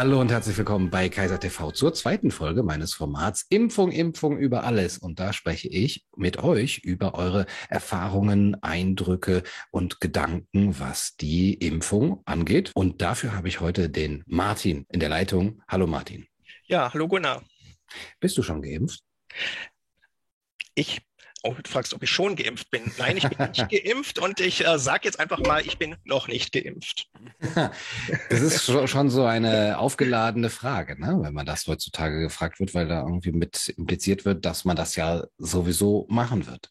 Hallo und herzlich willkommen bei Kaiser TV zur zweiten Folge meines Formats Impfung, Impfung über alles. Und da spreche ich mit euch über eure Erfahrungen, Eindrücke und Gedanken, was die Impfung angeht. Und dafür habe ich heute den Martin in der Leitung. Hallo Martin. Ja, hallo Gunnar. Bist du schon geimpft? Ich Oh, du fragst, ob ich schon geimpft bin. Nein, ich bin nicht geimpft und ich äh, sage jetzt einfach mal, ich bin noch nicht geimpft. Das ist schon so eine aufgeladene Frage, ne? wenn man das heutzutage gefragt wird, weil da irgendwie mit impliziert wird, dass man das ja sowieso machen wird.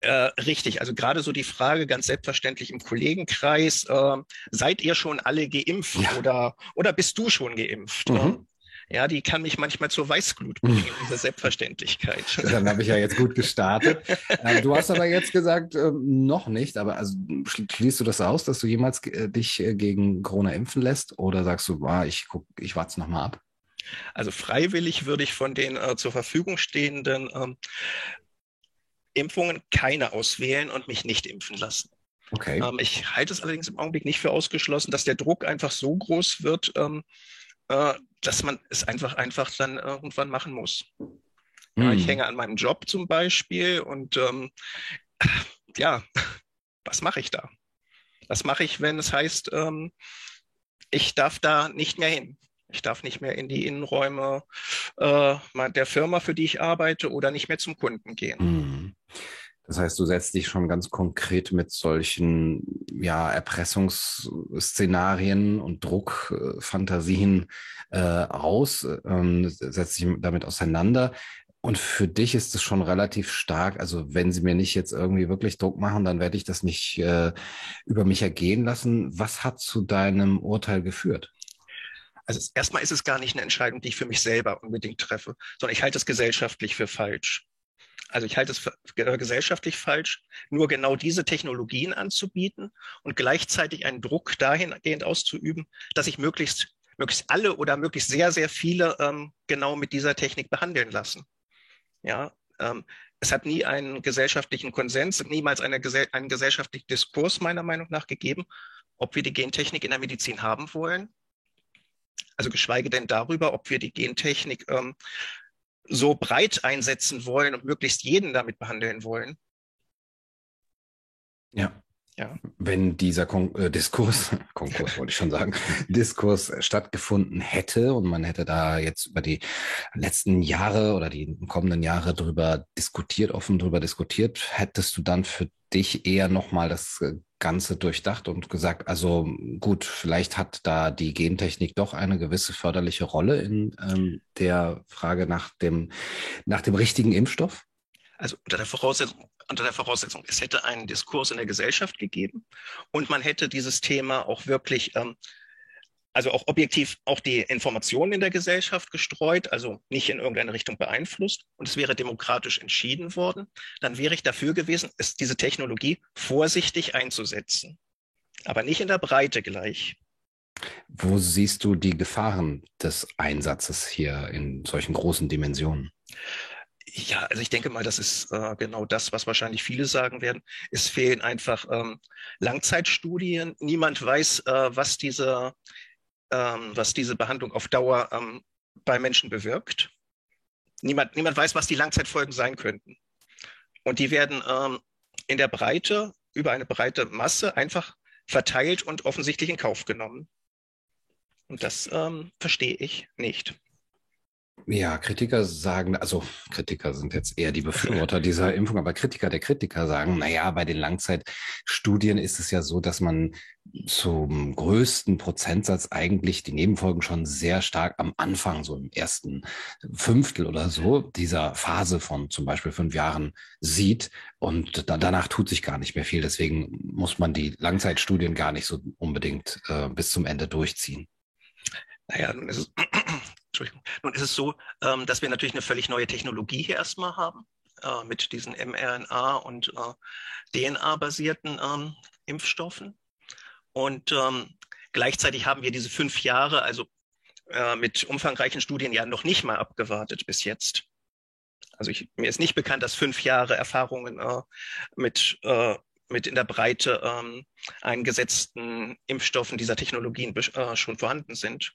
Äh, richtig, also gerade so die Frage ganz selbstverständlich im Kollegenkreis, äh, seid ihr schon alle geimpft ja. oder, oder bist du schon geimpft? Mhm ja, die kann mich manchmal zur Weißglut bringen, diese Selbstverständlichkeit. Dann habe ich ja jetzt gut gestartet. Ähm, du hast aber jetzt gesagt, ähm, noch nicht, aber also schließt du das aus, dass du jemals äh, dich äh, gegen Corona impfen lässt oder sagst du, ah, ich guck, ich warte es nochmal ab? Also freiwillig würde ich von den äh, zur Verfügung stehenden ähm, Impfungen keine auswählen und mich nicht impfen lassen. Okay. Ähm, ich halte es allerdings im Augenblick nicht für ausgeschlossen, dass der Druck einfach so groß wird, ähm, äh, dass man es einfach, einfach dann irgendwann machen muss. Ja, ich hm. hänge an meinem Job zum Beispiel und ähm, ja, was mache ich da? Was mache ich, wenn es heißt, ähm, ich darf da nicht mehr hin? Ich darf nicht mehr in die Innenräume äh, der Firma, für die ich arbeite, oder nicht mehr zum Kunden gehen. Mhm. Das heißt, du setzt dich schon ganz konkret mit solchen ja, Erpressungsszenarien und Druckfantasien äh, aus, ähm, setzt dich damit auseinander. Und für dich ist es schon relativ stark. Also wenn sie mir nicht jetzt irgendwie wirklich Druck machen, dann werde ich das nicht äh, über mich ergehen lassen. Was hat zu deinem Urteil geführt? Also erstmal ist es gar nicht eine Entscheidung, die ich für mich selber unbedingt treffe, sondern ich halte es gesellschaftlich für falsch. Also ich halte es für gesellschaftlich falsch, nur genau diese Technologien anzubieten und gleichzeitig einen Druck dahingehend auszuüben, dass ich möglichst, möglichst alle oder möglichst sehr, sehr viele ähm, genau mit dieser Technik behandeln lassen. Ja, ähm, es hat nie einen gesellschaftlichen Konsens, niemals eine, einen gesellschaftlichen Diskurs meiner Meinung nach gegeben, ob wir die Gentechnik in der Medizin haben wollen. Also geschweige denn darüber, ob wir die Gentechnik ähm, so breit einsetzen wollen und möglichst jeden damit behandeln wollen. Ja. Ja. Wenn dieser Kon äh, Diskurs, Konkurs wollte ich schon sagen, Diskurs stattgefunden hätte und man hätte da jetzt über die letzten Jahre oder die kommenden Jahre drüber diskutiert, offen drüber diskutiert, hättest du dann für dich eher nochmal das äh, Ganze durchdacht und gesagt, also gut, vielleicht hat da die Gentechnik doch eine gewisse förderliche Rolle in ähm, der Frage nach dem, nach dem richtigen Impfstoff? Also unter der Voraussetzung, unter der Voraussetzung, es hätte einen Diskurs in der Gesellschaft gegeben und man hätte dieses Thema auch wirklich ähm, also auch objektiv auch die Informationen in der Gesellschaft gestreut, also nicht in irgendeine Richtung beeinflusst und es wäre demokratisch entschieden worden, dann wäre ich dafür gewesen, es, diese Technologie vorsichtig einzusetzen, aber nicht in der Breite gleich. Wo siehst du die Gefahren des Einsatzes hier in solchen großen Dimensionen? Ja, also ich denke mal, das ist äh, genau das, was wahrscheinlich viele sagen werden. Es fehlen einfach ähm, Langzeitstudien. Niemand weiß, äh, was diese ähm, was diese Behandlung auf Dauer ähm, bei Menschen bewirkt. Niemand, niemand weiß, was die Langzeitfolgen sein könnten. Und die werden ähm, in der Breite, über eine breite Masse einfach verteilt und offensichtlich in Kauf genommen. Und das ähm, verstehe ich nicht. Ja, Kritiker sagen, also Kritiker sind jetzt eher die Befürworter dieser Impfung, aber Kritiker der Kritiker sagen, na ja, bei den Langzeitstudien ist es ja so, dass man zum größten Prozentsatz eigentlich die Nebenfolgen schon sehr stark am Anfang, so im ersten Fünftel oder so dieser Phase von zum Beispiel fünf Jahren sieht. Und da, danach tut sich gar nicht mehr viel. Deswegen muss man die Langzeitstudien gar nicht so unbedingt äh, bis zum Ende durchziehen. Naja, nun ist es, Entschuldigung. Nun ist es so, ähm, dass wir natürlich eine völlig neue Technologie hier erstmal haben, äh, mit diesen mRNA- und äh, DNA-basierten ähm, Impfstoffen. Und ähm, gleichzeitig haben wir diese fünf Jahre, also äh, mit umfangreichen Studien ja noch nicht mal abgewartet bis jetzt. Also ich, mir ist nicht bekannt, dass fünf Jahre Erfahrungen äh, mit, äh, mit in der Breite ähm, eingesetzten Impfstoffen dieser Technologien äh, schon vorhanden sind.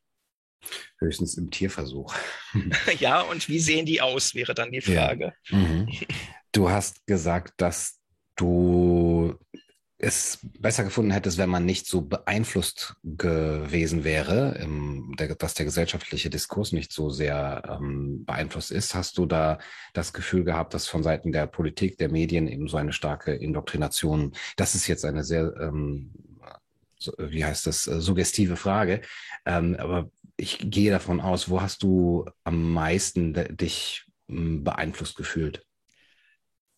Höchstens im Tierversuch. ja, und wie sehen die aus, wäre dann die Frage. Ja. Mhm. Du hast gesagt, dass du es besser gefunden hättest, wenn man nicht so beeinflusst gewesen wäre, im, der, dass der gesellschaftliche Diskurs nicht so sehr ähm, beeinflusst ist. Hast du da das Gefühl gehabt, dass von Seiten der Politik, der Medien eben so eine starke Indoktrination, das ist jetzt eine sehr, ähm, so, wie heißt das, äh, suggestive Frage, ähm, aber ich gehe davon aus, wo hast du am meisten dich hm, beeinflusst gefühlt?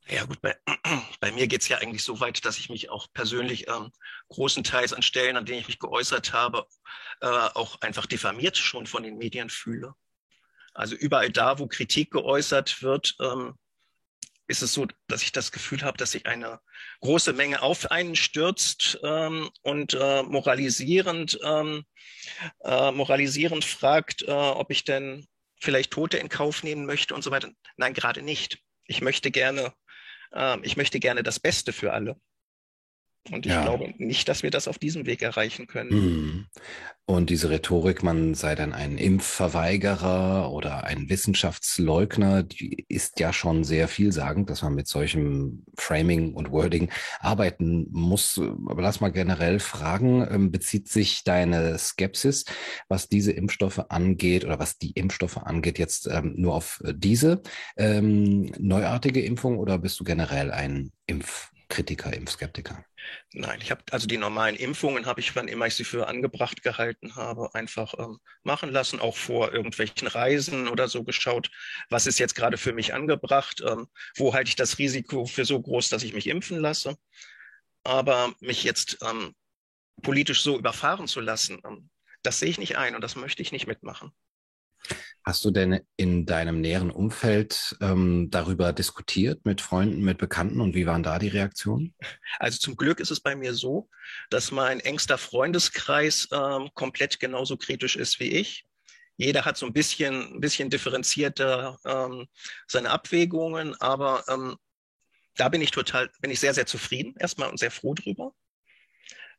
Ja gut, bei, bei mir geht es ja eigentlich so weit, dass ich mich auch persönlich ähm, großenteils an Stellen, an denen ich mich geäußert habe, äh, auch einfach diffamiert schon von den Medien fühle. Also überall da, wo Kritik geäußert wird, ähm, ist es so, dass ich das Gefühl habe, dass sich eine große Menge auf einen stürzt ähm, und äh, moralisierend, ähm, äh, moralisierend fragt, äh, ob ich denn vielleicht Tote in Kauf nehmen möchte und so weiter. Nein, gerade nicht. Ich möchte gerne äh, ich möchte gerne das Beste für alle. Und ich ja. glaube nicht, dass wir das auf diesem Weg erreichen können. Mhm. Und diese Rhetorik, man sei dann ein Impfverweigerer oder ein Wissenschaftsleugner, die ist ja schon sehr vielsagend, dass man mit solchem Framing und Wording arbeiten muss. Aber lass mal generell fragen, ähm, bezieht sich deine Skepsis, was diese Impfstoffe angeht oder was die Impfstoffe angeht, jetzt ähm, nur auf diese ähm, neuartige Impfung oder bist du generell ein Impfkritiker, Impfskeptiker? Nein, ich habe also die normalen Impfungen habe ich, wann immer ich sie für angebracht gehalten habe, einfach ähm, machen lassen, auch vor irgendwelchen Reisen oder so geschaut, was ist jetzt gerade für mich angebracht, ähm, wo halte ich das Risiko für so groß, dass ich mich impfen lasse. Aber mich jetzt ähm, politisch so überfahren zu lassen, ähm, das sehe ich nicht ein und das möchte ich nicht mitmachen. Hast du denn in deinem näheren Umfeld ähm, darüber diskutiert mit Freunden, mit Bekannten und wie waren da die Reaktionen? Also zum Glück ist es bei mir so, dass mein engster Freundeskreis ähm, komplett genauso kritisch ist wie ich. Jeder hat so ein bisschen, ein bisschen differenzierter ähm, seine Abwägungen, aber ähm, da bin ich total, bin ich sehr, sehr zufrieden erstmal und sehr froh drüber.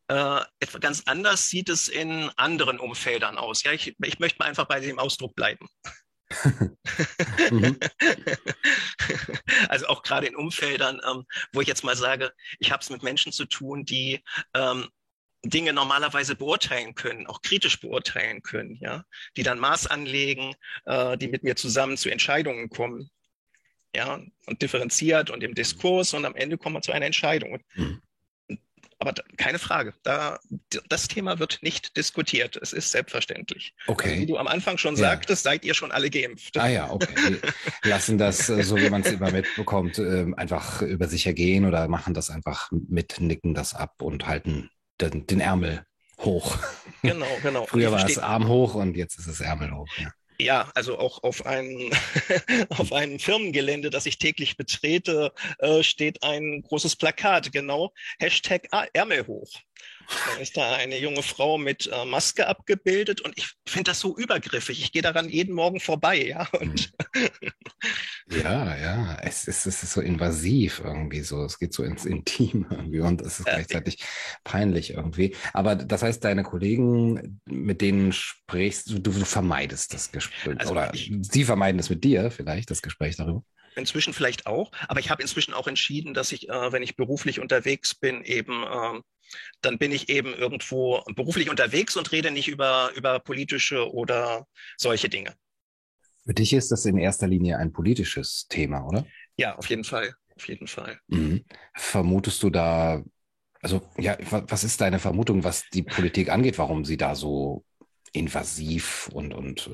Äh, ganz anders sieht es in anderen Umfeldern aus. Ja, ich, ich möchte mal einfach bei dem Ausdruck bleiben. Mhm. also auch gerade in Umfeldern, ähm, wo ich jetzt mal sage, ich habe es mit Menschen zu tun, die ähm, Dinge normalerweise beurteilen können, auch kritisch beurteilen können, ja, die dann Maß anlegen, äh, die mit mir zusammen zu Entscheidungen kommen, ja, und differenziert und im Diskurs und am Ende kommen wir zu einer Entscheidung. Mhm. Aber da, keine Frage, da, das Thema wird nicht diskutiert. Es ist selbstverständlich. Okay. Also, wie du am Anfang schon ja. sagtest, seid ihr schon alle geimpft. Ah ja, okay. Lassen das, äh, so wie man es immer mitbekommt, ähm, einfach über sich ergehen oder machen das einfach mit, nicken das ab und halten den, den Ärmel hoch. Genau, genau. Früher war es Arm hoch und jetzt ist es Ärmel hoch. Ja. Ja, also auch auf einem, auf einem Firmengelände, das ich täglich betrete, äh, steht ein großes Plakat, genau, Hashtag Ärmel hoch. Da ist da eine junge Frau mit äh, Maske abgebildet und ich finde das so übergriffig. Ich gehe daran jeden Morgen vorbei, ja. Und ja, ja, es ist, es ist so invasiv irgendwie so. Es geht so ins Intim irgendwie und es ist gleichzeitig peinlich irgendwie. Aber das heißt, deine Kollegen, mit denen sprichst du, du vermeidest das Gespräch also oder ich, sie vermeiden es mit dir vielleicht, das Gespräch darüber inzwischen vielleicht auch, aber ich habe inzwischen auch entschieden, dass ich, äh, wenn ich beruflich unterwegs bin, eben äh, dann bin ich eben irgendwo beruflich unterwegs und rede nicht über, über politische oder solche Dinge. Für dich ist das in erster Linie ein politisches Thema, oder? Ja, auf jeden Fall. Auf jeden Fall. Mhm. Vermutest du da, also ja, was ist deine Vermutung, was die Politik angeht, warum sie da so invasiv und, und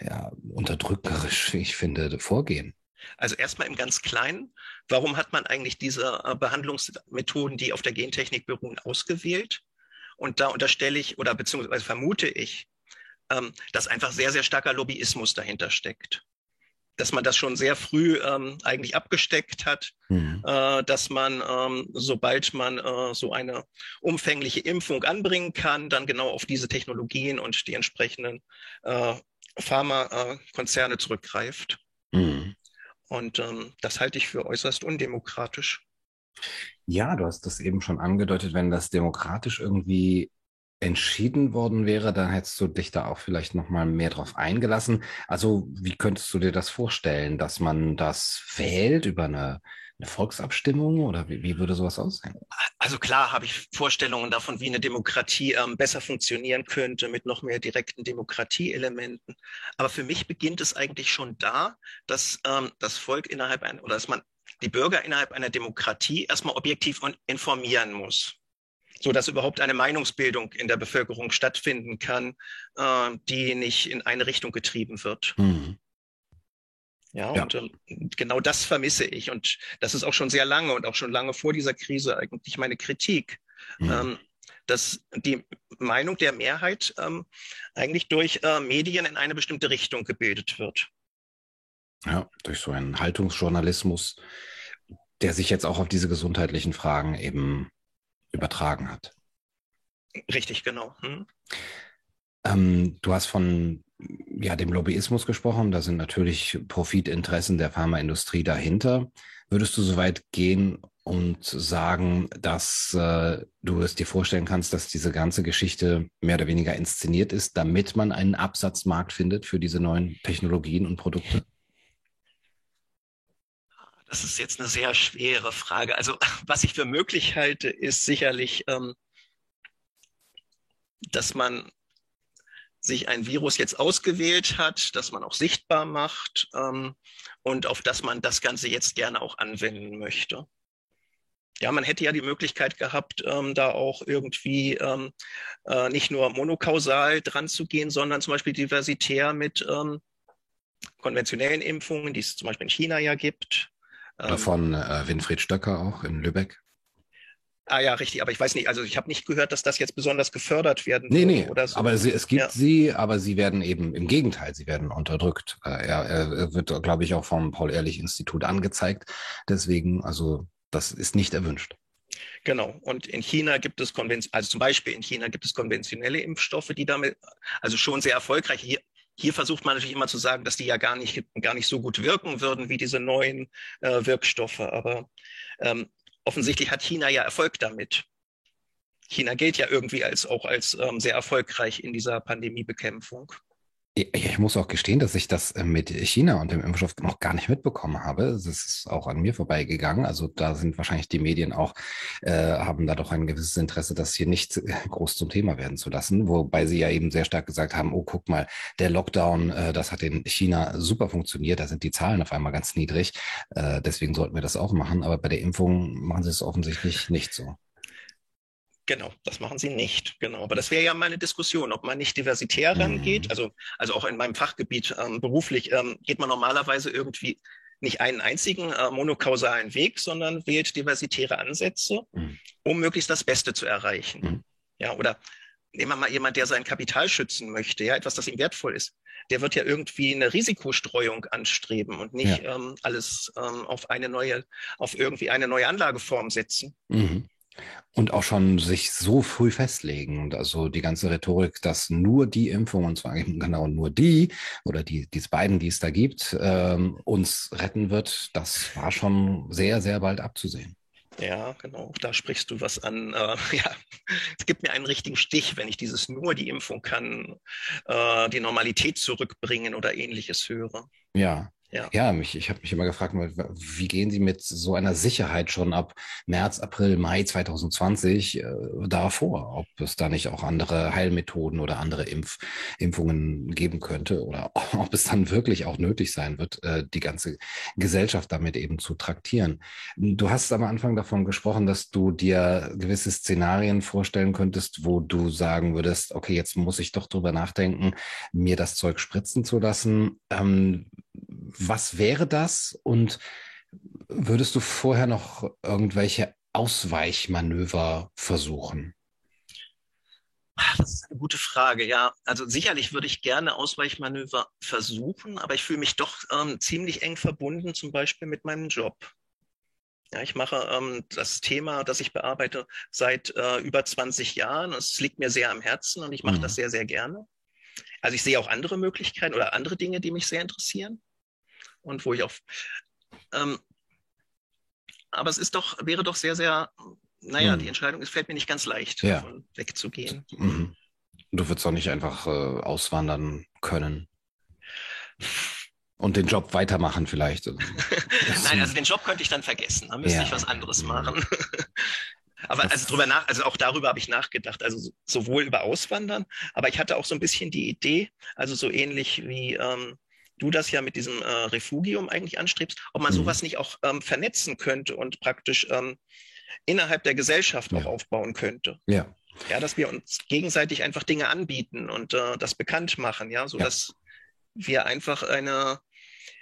äh, ja, unterdrückerisch, ich finde, vorgehen? Also erstmal im ganz Kleinen, warum hat man eigentlich diese äh, Behandlungsmethoden, die auf der Gentechnik beruhen, ausgewählt? Und da unterstelle ich oder beziehungsweise vermute ich, ähm, dass einfach sehr, sehr starker Lobbyismus dahinter steckt. Dass man das schon sehr früh ähm, eigentlich abgesteckt hat, mhm. äh, dass man, ähm, sobald man äh, so eine umfängliche Impfung anbringen kann, dann genau auf diese Technologien und die entsprechenden äh, Pharmakonzerne zurückgreift. Mhm. Und ähm, das halte ich für äußerst undemokratisch. Ja, du hast das eben schon angedeutet, wenn das demokratisch irgendwie entschieden worden wäre, dann hättest du dich da auch vielleicht noch mal mehr drauf eingelassen. Also wie könntest du dir das vorstellen, dass man das wählt über eine, eine Volksabstimmung oder wie, wie, würde sowas aussehen? Also klar habe ich Vorstellungen davon, wie eine Demokratie ähm, besser funktionieren könnte mit noch mehr direkten Demokratieelementen. Aber für mich beginnt es eigentlich schon da, dass ähm, das Volk innerhalb einer oder dass man die Bürger innerhalb einer Demokratie erstmal objektiv informieren muss so dass überhaupt eine Meinungsbildung in der Bevölkerung stattfinden kann, äh, die nicht in eine Richtung getrieben wird. Mhm. Ja, ja, und äh, genau das vermisse ich. Und das ist auch schon sehr lange und auch schon lange vor dieser Krise eigentlich meine Kritik, mhm. ähm, dass die Meinung der Mehrheit ähm, eigentlich durch äh, Medien in eine bestimmte Richtung gebildet wird. Ja, durch so einen Haltungsjournalismus, der sich jetzt auch auf diese gesundheitlichen Fragen eben übertragen hat. Richtig, genau. Hm. Ähm, du hast von ja, dem Lobbyismus gesprochen. Da sind natürlich Profitinteressen der Pharmaindustrie dahinter. Würdest du so weit gehen und sagen, dass äh, du es dir vorstellen kannst, dass diese ganze Geschichte mehr oder weniger inszeniert ist, damit man einen Absatzmarkt findet für diese neuen Technologien und Produkte? Das ist jetzt eine sehr schwere Frage. Also was ich für möglich halte, ist sicherlich, ähm, dass man sich ein Virus jetzt ausgewählt hat, das man auch sichtbar macht ähm, und auf das man das Ganze jetzt gerne auch anwenden möchte. Ja, man hätte ja die Möglichkeit gehabt, ähm, da auch irgendwie ähm, äh, nicht nur monokausal dran zu gehen, sondern zum Beispiel diversitär mit ähm, konventionellen Impfungen, die es zum Beispiel in China ja gibt, ähm, Von äh, Winfried Stöcker auch in Lübeck. Ah ja, richtig, aber ich weiß nicht, also ich habe nicht gehört, dass das jetzt besonders gefördert werden Nee, nee, oder so. aber sie, es gibt ja. sie, aber sie werden eben im Gegenteil, sie werden unterdrückt. Äh, er, er wird, glaube ich, auch vom Paul-Ehrlich-Institut angezeigt. Deswegen, also das ist nicht erwünscht. Genau. Und in China gibt es konventionelle, also zum Beispiel in China gibt es konventionelle Impfstoffe, die damit, also schon sehr erfolgreich. Hier, hier versucht man natürlich immer zu sagen, dass die ja gar nicht, gar nicht so gut wirken würden wie diese neuen äh, Wirkstoffe. Aber ähm, offensichtlich hat China ja Erfolg damit. China gilt ja irgendwie als auch als ähm, sehr erfolgreich in dieser Pandemiebekämpfung. Ich muss auch gestehen, dass ich das äh, mit China und dem Impfstoff noch gar nicht mitbekommen habe. Das ist auch an mir vorbeigegangen. Also da sind wahrscheinlich die Medien auch, äh, haben da doch ein gewisses Interesse, das hier nicht äh, groß zum Thema werden zu lassen. Wobei sie ja eben sehr stark gesagt haben, oh, guck mal, der Lockdown, äh, das hat in China super funktioniert. Da sind die Zahlen auf einmal ganz niedrig. Äh, deswegen sollten wir das auch machen. Aber bei der Impfung machen sie es offensichtlich nicht so. Genau, das machen sie nicht. Genau, aber das wäre ja mal eine Diskussion, ob man nicht diversitär rangeht. Mhm. Also, also auch in meinem Fachgebiet ähm, beruflich ähm, geht man normalerweise irgendwie nicht einen einzigen äh, monokausalen Weg, sondern wählt diversitäre Ansätze, mhm. um möglichst das Beste zu erreichen. Mhm. Ja, oder nehmen wir mal jemand, der sein Kapital schützen möchte, ja, etwas, das ihm wertvoll ist. Der wird ja irgendwie eine Risikostreuung anstreben und nicht ja. ähm, alles ähm, auf eine neue, auf irgendwie eine neue Anlageform setzen. Mhm. Und auch schon sich so früh festlegen. Und also die ganze Rhetorik, dass nur die Impfung, und zwar eben genau nur die oder die, diese beiden, die es da gibt, ähm, uns retten wird, das war schon sehr, sehr bald abzusehen. Ja, genau. Da sprichst du was an. Äh, ja, es gibt mir einen richtigen Stich, wenn ich dieses nur die Impfung kann, äh, die Normalität zurückbringen oder ähnliches höre. Ja, ja, ja mich, ich habe mich immer gefragt, wie gehen Sie mit so einer Sicherheit schon ab März, April, Mai 2020 äh, da vor? Ob es da nicht auch andere Heilmethoden oder andere Impf, Impfungen geben könnte oder ob es dann wirklich auch nötig sein wird, äh, die ganze Gesellschaft damit eben zu traktieren. Du hast am Anfang davon gesprochen, dass du dir gewisse Szenarien vorstellen könntest, wo du sagen würdest, okay, jetzt muss ich doch drüber nachdenken, mir das Zeug spritzen zu lassen. Ähm, was wäre das? Und würdest du vorher noch irgendwelche Ausweichmanöver versuchen? Das ist eine gute Frage, ja. Also sicherlich würde ich gerne Ausweichmanöver versuchen, aber ich fühle mich doch ähm, ziemlich eng verbunden, zum Beispiel mit meinem Job. Ja, ich mache ähm, das Thema, das ich bearbeite, seit äh, über 20 Jahren. Es liegt mir sehr am Herzen und ich mache mhm. das sehr, sehr gerne. Also ich sehe auch andere Möglichkeiten oder andere Dinge, die mich sehr interessieren und wo ich auch. Ähm, aber es ist doch, wäre doch sehr, sehr naja, hm. die Entscheidung es fällt mir nicht ganz leicht, ja. davon wegzugehen. Mhm. Du würdest auch nicht einfach äh, auswandern können. Und den Job weitermachen vielleicht. Nein, also den Job könnte ich dann vergessen. Da müsste ja. ich was anderes mhm. machen. aber das also drüber nach, also auch darüber habe ich nachgedacht. Also sowohl über Auswandern, aber ich hatte auch so ein bisschen die Idee, also so ähnlich wie ähm, du das ja mit diesem äh, Refugium eigentlich anstrebst, ob man mhm. sowas nicht auch ähm, vernetzen könnte und praktisch ähm, innerhalb der Gesellschaft ja. auch aufbauen könnte. Ja. Ja, dass wir uns gegenseitig einfach Dinge anbieten und äh, das bekannt machen, ja, so dass ja. wir einfach eine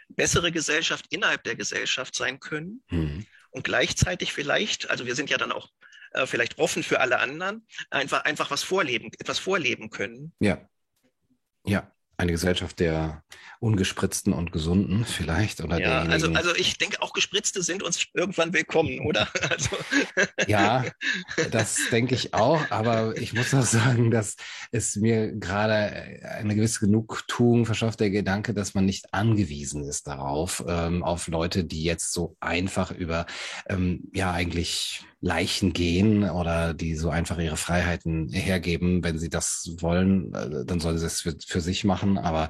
bessere Gesellschaft innerhalb der Gesellschaft sein können mhm. und gleichzeitig vielleicht, also wir sind ja dann auch äh, vielleicht offen für alle anderen, einfach einfach was vorleben, etwas vorleben können. Ja. Ja, eine Gesellschaft der ungespritzten und gesunden vielleicht oder ja, also also ich denke auch gespritzte sind uns irgendwann willkommen, oder? Also. Ja, das denke ich auch, aber ich muss auch sagen, dass es mir gerade eine gewisse Genugtuung verschafft der Gedanke, dass man nicht angewiesen ist darauf, ähm, auf Leute, die jetzt so einfach über ähm, ja eigentlich Leichen gehen oder die so einfach ihre Freiheiten hergeben. Wenn sie das wollen, äh, dann sollen sie es für, für sich machen. Aber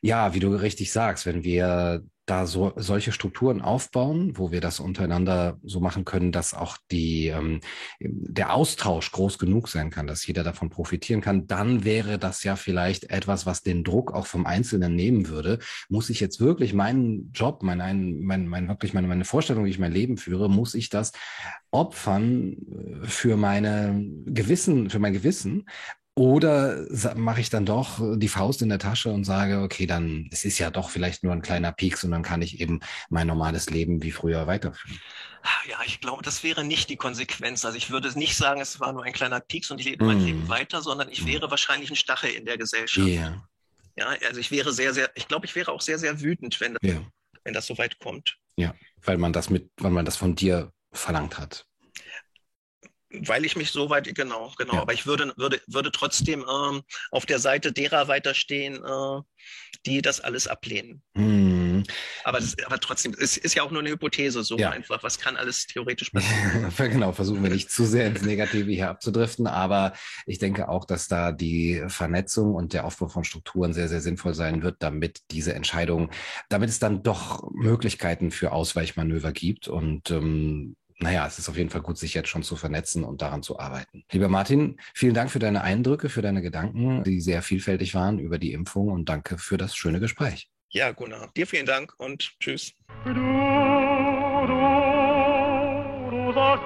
ja, wie du richtig sagst, wenn wir da so solche Strukturen aufbauen, wo wir das untereinander so machen können, dass auch die ähm, der Austausch groß genug sein kann, dass jeder davon profitieren kann, dann wäre das ja vielleicht etwas, was den Druck auch vom Einzelnen nehmen würde. Muss ich jetzt wirklich meinen Job, mein, mein, mein, mein wirklich meine, meine Vorstellung, wie ich mein Leben führe, muss ich das opfern äh, für meine Gewissen, für mein Gewissen? Oder mache ich dann doch die Faust in der Tasche und sage, okay, dann es ist ja doch vielleicht nur ein kleiner Pieks und dann kann ich eben mein normales Leben wie früher weiterführen. Ja, ich glaube, das wäre nicht die Konsequenz. Also ich würde nicht sagen, es war nur ein kleiner Pieks und ich lebe mm. mein Leben weiter, sondern ich mm. wäre wahrscheinlich ein Stachel in der Gesellschaft. Yeah. Ja, also ich wäre sehr, sehr, ich glaube, ich wäre auch sehr, sehr wütend, wenn das, yeah. wenn das so weit kommt. Ja, weil man das mit, weil man das von dir verlangt hat weil ich mich so weit, genau, genau. Ja. Aber ich würde, würde, würde trotzdem ähm, auf der Seite derer weiterstehen, äh, die das alles ablehnen. Hm. Aber, das, aber trotzdem, es ist ja auch nur eine Hypothese, so ja. einfach. Was kann alles theoretisch passieren? genau, versuchen wir nicht zu sehr ins Negative hier abzudriften. Aber ich denke auch, dass da die Vernetzung und der Aufbau von Strukturen sehr, sehr sinnvoll sein wird, damit diese Entscheidung, damit es dann doch Möglichkeiten für Ausweichmanöver gibt und ähm, naja, es ist auf jeden Fall gut, sich jetzt schon zu vernetzen und daran zu arbeiten. Lieber Martin, vielen Dank für deine Eindrücke, für deine Gedanken, die sehr vielfältig waren über die Impfung und danke für das schöne Gespräch. Ja, Gunnar, dir vielen Dank und tschüss. Du, du, du sollst